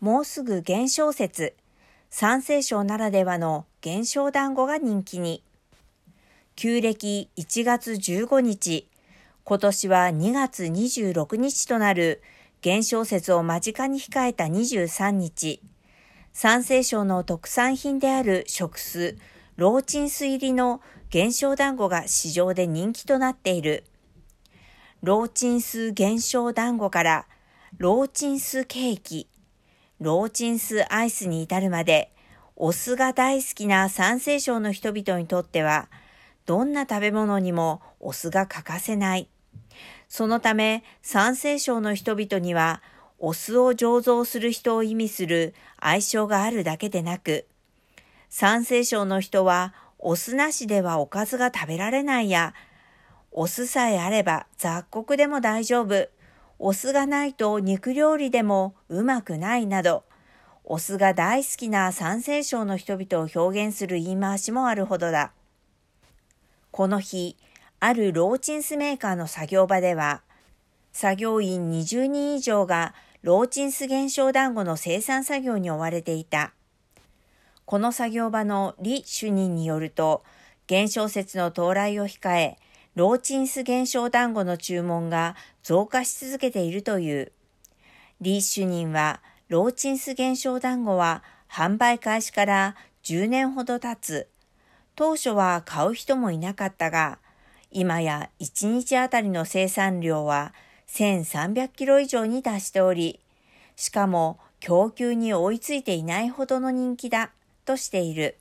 もうすぐ現象説、三聖省ならではの現象団子が人気に。旧暦1月15日、今年は2月26日となる。現象説を間近に控えた23日、三聖省の特産品である食酢、ローチンス入りの現象団子が市場で人気となっている。ローチンス現象団子からローチンスケーキ、ローチンスアイスに至るまで、お酢が大好きな三聖省の人々にとっては、どんな食べ物にもお酢が欠かせない。そのため、三聖省の人々には、お酢を醸造する人を意味する愛称があるだけでなく、三聖省の人は、お酢なしではおかずが食べられないや、お酢さえあれば雑穀でも大丈夫。お酢がないと肉料理でもうまくないなど、お酢が大好きな三聖省の人々を表現する言い回しもあるほどだ。この日、あるローチンスメーカーの作業場では、作業員20人以上がローチンス現象団子の生産作業に追われていた。この作業場の李主任によると、現象説の到来を控え、ローチンス現象団子の注文が増加し続けているという。李主任は、ローチンス現象団子は販売開始から10年ほど経つ。当初は買う人もいなかったが、今や1日あたりの生産量は1300キロ以上に達しており、しかも供給に追いついていないほどの人気だとしている。